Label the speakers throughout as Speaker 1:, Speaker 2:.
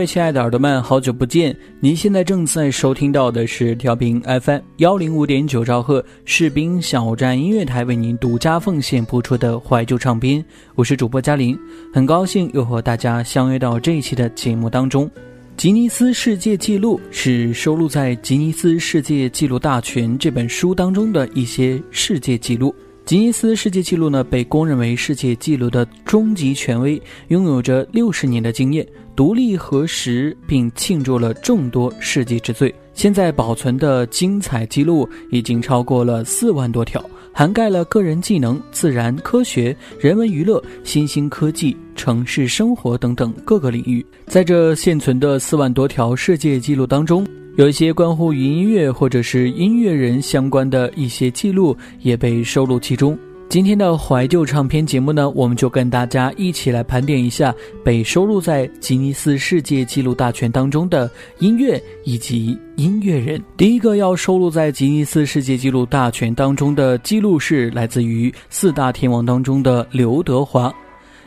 Speaker 1: 位亲爱的耳朵们，好久不见！您现在正在收听到的是调频 FM 幺零五点九兆赫士兵小站音乐台为您独家奉献播出的怀旧唱片，我是主播嘉玲，很高兴又和大家相约到这一期的节目当中。吉尼斯世界纪录是收录在《吉尼斯世界纪录大全》这本书当中的一些世界纪录。吉尼斯世界纪录呢，被公认为世界纪录的终极权威，拥有着六十年的经验，独立核实并庆祝了众多世纪之最。现在保存的精彩记录已经超过了四万多条，涵盖了个人技能、自然科学、人文娱乐、新兴科技、城市生活等等各个领域。在这现存的四万多条世界纪录当中，有一些关乎于音乐或者是音乐人相关的一些记录也被收录其中。今天的怀旧唱片节目呢，我们就跟大家一起来盘点一下被收录在吉尼斯世界纪录大全当中的音乐以及音乐人。第一个要收录在吉尼斯世界纪录大全当中的记录是来自于四大天王当中的刘德华。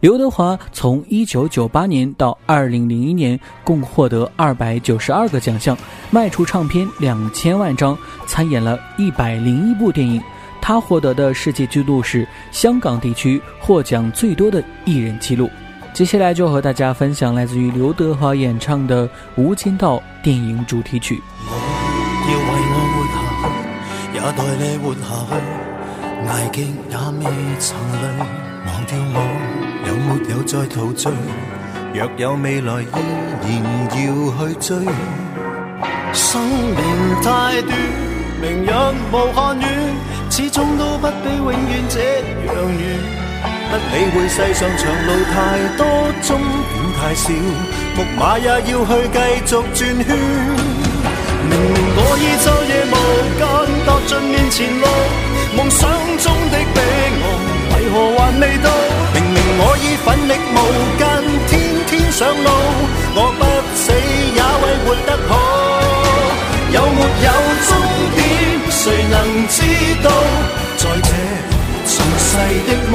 Speaker 1: 刘德华从一九九八年到二零零一年，共获得二百九十二个奖项，卖出唱片两千万张，参演了一百零一部电影。他获得的世界纪录是香港地区获奖最多的艺人纪录。接下来就和大家分享来自于刘德华演唱的《无间道》电影主题曲。
Speaker 2: 要为我活下去，也代你活下去，挨极也未曾累，忘掉我。没有再陶醉？若有未来，依然要去追。生命太短，明日无限远，始终都不比永远这样远。不理会世上长路太多，终点太少，木马也要去继续转圈。明明我已昼夜无间踏尽面前路，梦想中的彼岸，为何还未到？奋力无间，天天上路，我不死也为活得好。有没有终点，谁能知道？在这尘世的雾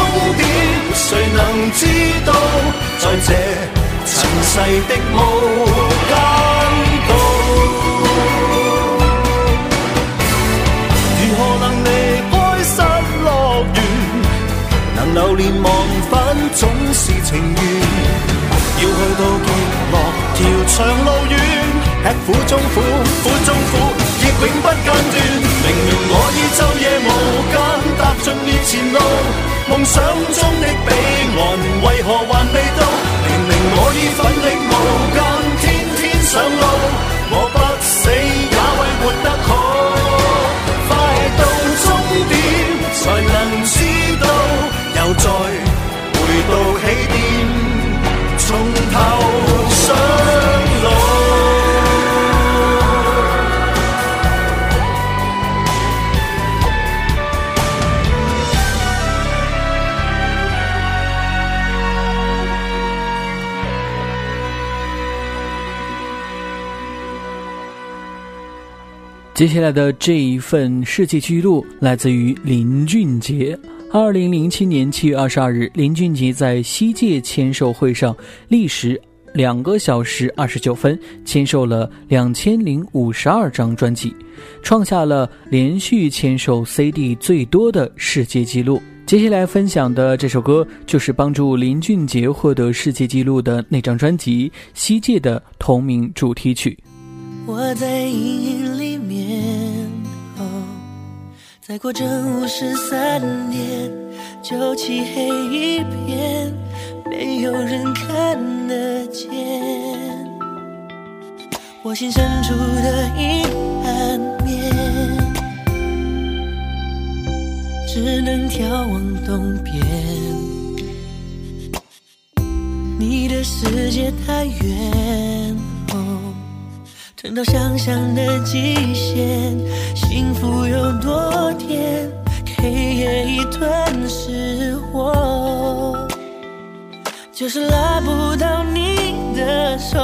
Speaker 2: 点，谁能知道？在这尘世的无间道，如何能离开失乐园？能留恋忘返总是情愿，要去到极乐，条长路远。吃苦中苦，苦中苦，亦永不间断。明明我已昼夜无间踏尽前路，梦想中的彼岸为何还未到？明明我已奋力无间，天天上路，
Speaker 1: 接下来的这一份世界纪录来自于林俊杰。二零零七年七月二十二日，林俊杰在西界签售会上历时两个小时二十九分签售了两千零五十二张专辑，创下了连续签售 CD 最多的世界纪录。接下来分享的这首歌就是帮助林俊杰获得世界纪录的那张专辑《西界》的同名主题曲。
Speaker 3: 我在阴影里，再过正午十三点，就漆黑一片，没有人看得见。我心深处的阴暗面，只能眺望东边。你的世界太远，撑到想象的极限，幸福有多甜，黑夜已吞噬我，就是拉不到你的手。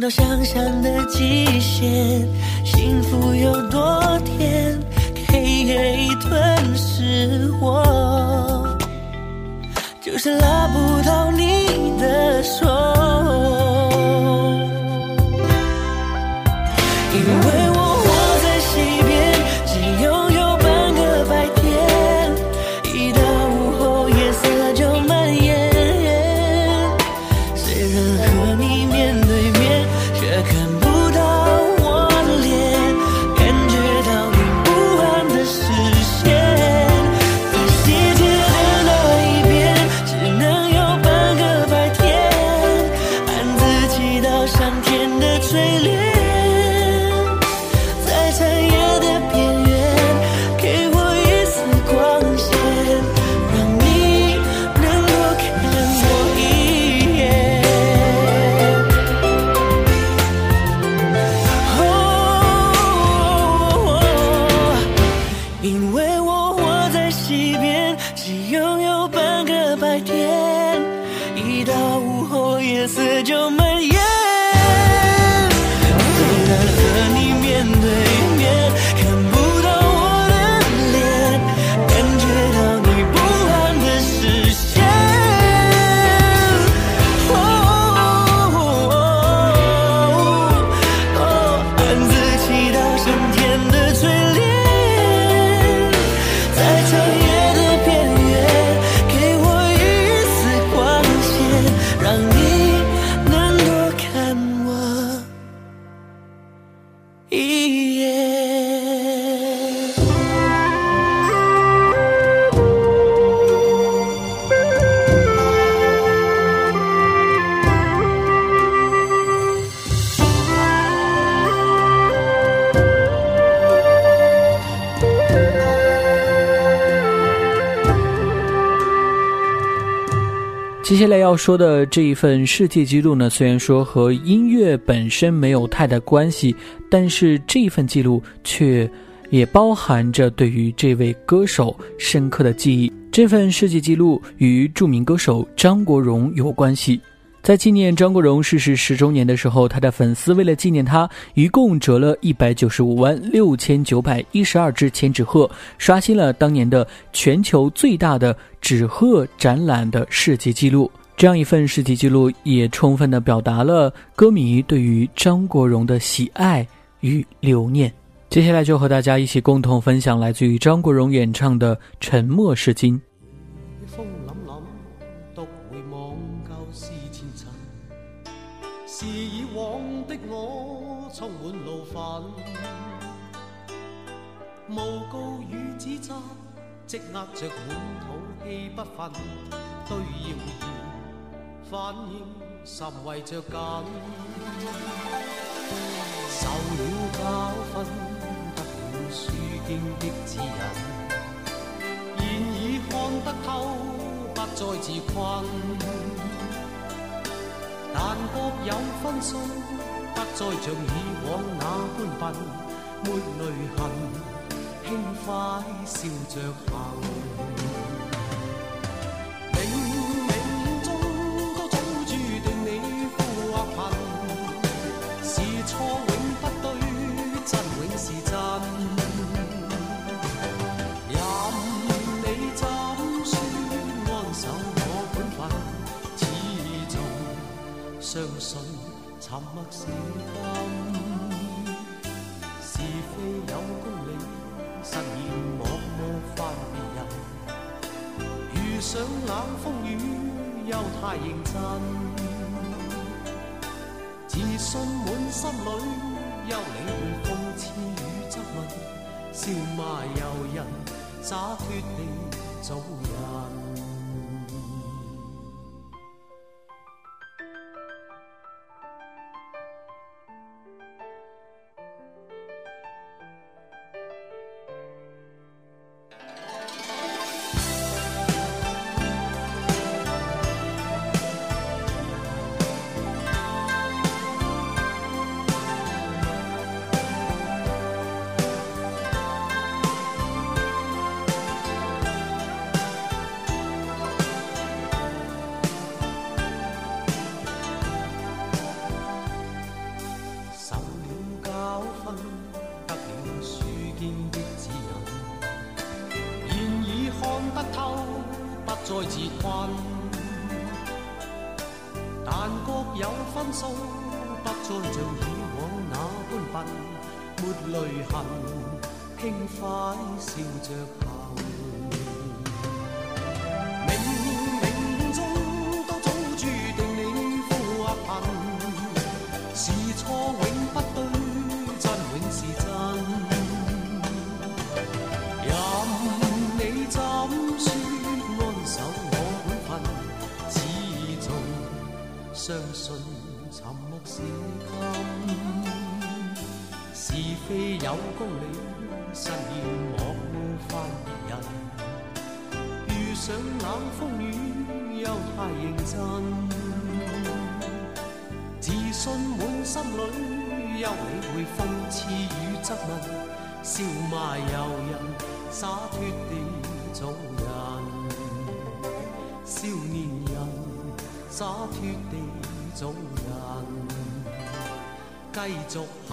Speaker 3: 到想象的极限，
Speaker 1: 要说的这一份世界纪录呢，虽然说和音乐本身没有太大关系，但是这一份记录却也包含着对于这位歌手深刻的记忆。这份世界纪录与著名歌手张国荣有关系。在纪念张国荣逝世十周年的时候，他的粉丝为了纪念他，一共折了一百九十五万六千九百一十二只千纸鹤，刷新了当年的全球最大的纸鹤展览的世界纪录。这样一份实体记录，也充分的表达了歌迷对于张国荣的喜爱与留念。接下来就和大家一起共同分享来自于张国荣演唱的《沉默是金》。
Speaker 4: 诬告与指责，积压着满肚气不愤，对谣言反应甚为着紧。受了教训，得了书经的指引，现已看得透，不再自困。但各有分数，不再像以往那般笨，没泪痕。轻快笑着行，遇上冷风雨又太认真，自信满心里，休理会讽刺与质问，笑骂由人，洒脱地做人。心不再像以往那般笨，没泪痕，轻快笑着。是非有公理，实现莫冒犯别人。遇上冷风雨，又太认真，自信满心里，休理会讽刺与质问，笑骂由人，洒脱地做人，少年人。洒脱地做人，继续行，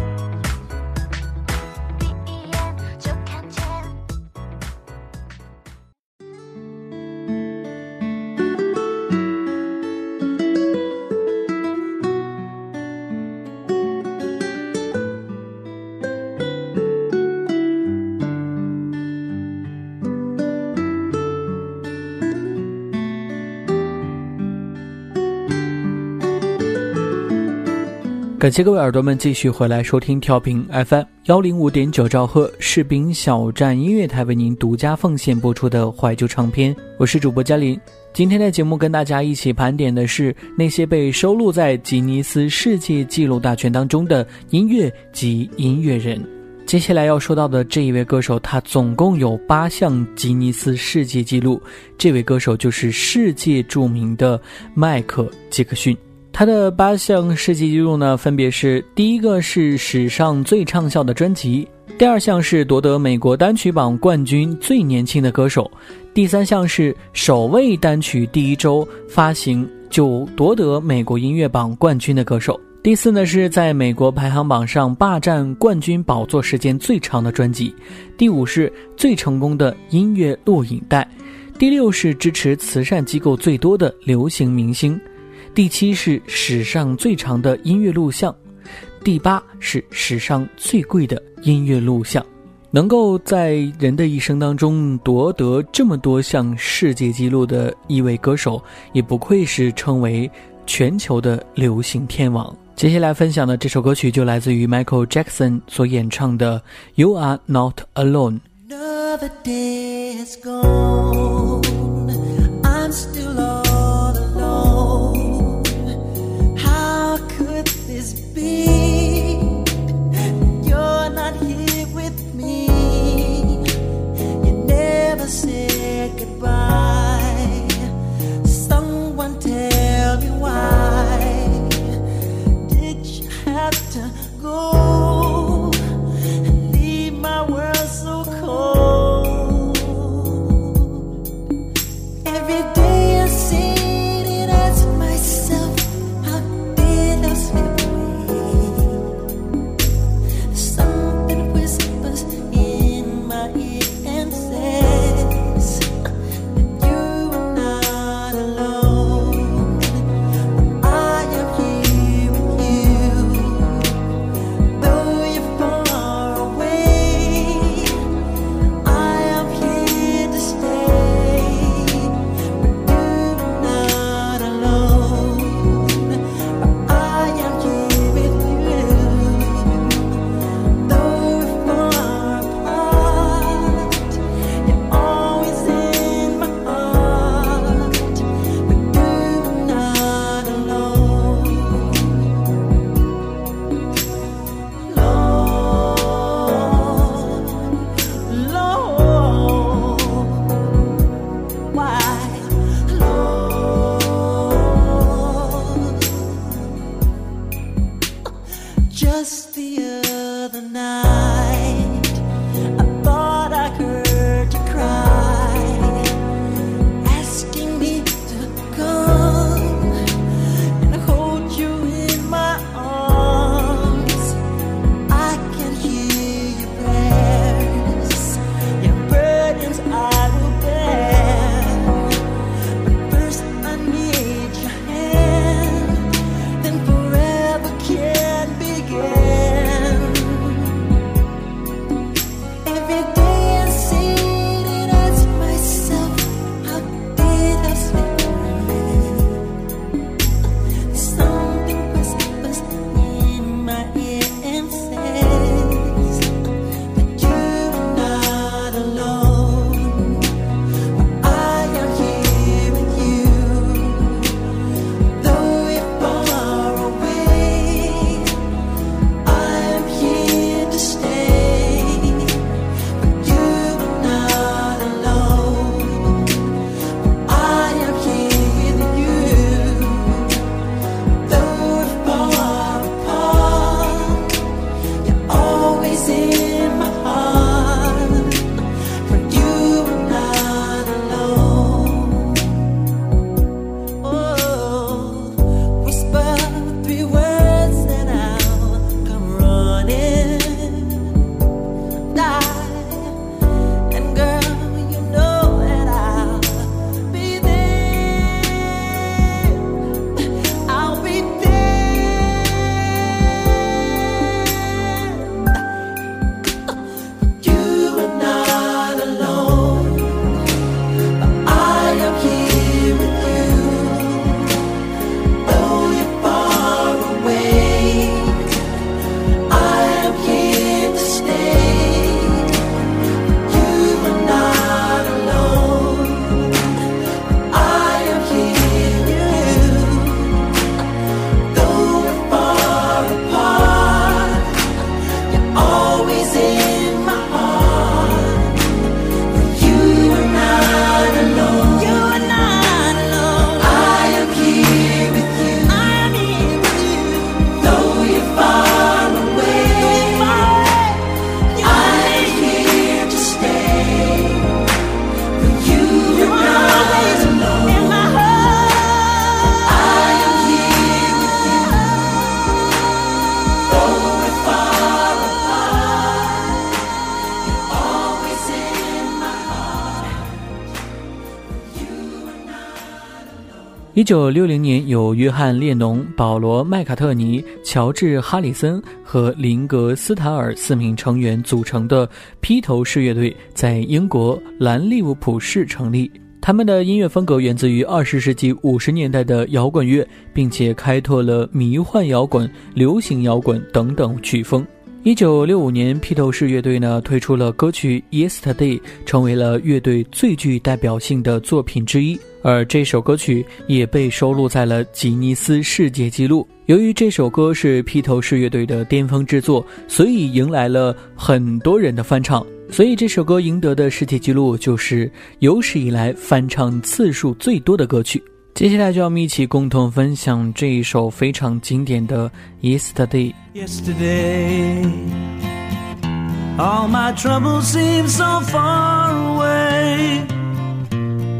Speaker 1: 感谢各位耳朵们继续回来收听调频 FM 幺零五点九兆赫士兵小站音乐台为您独家奉献播出的怀旧唱片，我是主播嘉林。今天的节目跟大家一起盘点的是那些被收录在吉尼斯世界纪录大全当中的音乐及音乐人。接下来要说到的这一位歌手，他总共有八项吉尼斯世界纪录。这位歌手就是世界著名的迈克·杰克逊。他的八项世界纪录呢，分别是：第一个是史上最畅销的专辑；第二项是夺得美国单曲榜冠军最年轻的歌手；第三项是首位单曲第一周发行就夺得美国音乐榜冠军的歌手；第四呢是在美国排行榜上霸占冠军宝座时间最长的专辑；第五是最成功的音乐录影带；第六是支持慈善机构最多的流行明星。第七是史上最长的音乐录像，第八是史上最贵的音乐录像。能够在人的一生当中夺得这么多项世界纪录的一位歌手，也不愧是称为全球的流行天王。接下来分享的这首歌曲就来自于 Michael Jackson 所演唱的《You Are Not Alone》。just 一九六零年，由约翰·列侬、保罗·麦卡特尼、乔治·哈里森和林格·斯塔尔四名成员组成的披头士乐队在英国兰利物浦市成立。他们的音乐风格源自于二十世纪五十年代的摇滚乐，并且开拓了迷幻摇滚、流行摇滚等等曲风。一九六五年，披头士乐队呢推出了歌曲《Yesterday》，成为了乐队最具代表性的作品之一。而这首歌曲也被收录在了吉尼斯世界纪录。由于这首歌是披头士乐队的巅峰之作，所以迎来了很多人的翻唱。所以这首歌赢得的世界纪录就是有史以来翻唱次数最多的歌曲。接下来就要我们一起共同分享这一首非常经典的《Yesterday》。
Speaker 5: Yesterday, all my troubles seem so far away.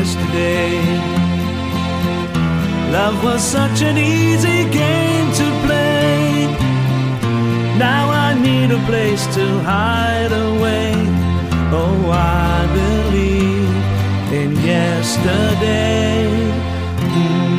Speaker 5: Yesterday. Love was such an easy game to play. Now I need a place to hide away. Oh, I believe in yesterday. Mm-hmm.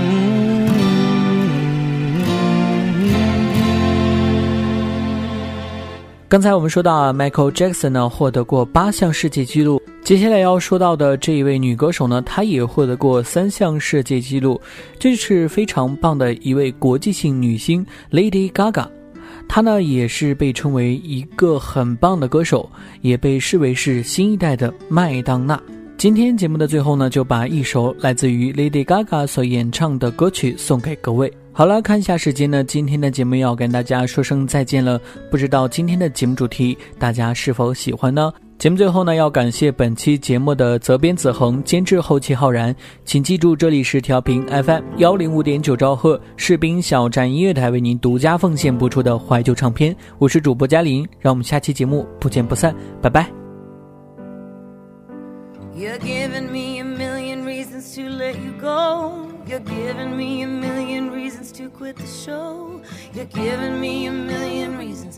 Speaker 1: 刚才我们说到啊，Michael Jackson 呢获得过八项世界纪录。接下来要说到的这一位女歌手呢，她也获得过三项世界纪录，这是非常棒的一位国际性女星 Lady Gaga。她呢也是被称为一个很棒的歌手，也被视为是新一代的麦当娜。今天节目的最后呢，就把一首来自于 Lady Gaga 所演唱的歌曲送给各位。好了，看一下时间呢，今天的节目要跟大家说声再见了。不知道今天的节目主题大家是否喜欢呢？节目最后呢，要感谢本期节目的责编子恒、监制后期浩然。请记住，这里是调频 FM 幺零五点九兆赫士兵小站音乐台为您独家奉献播出的怀旧唱片。我是主播嘉玲，让我们下期节目不见不散，拜拜。
Speaker 6: You're giving me a million reasons to let you go. You're giving me a million reasons to quit the show. You're giving me a million reasons.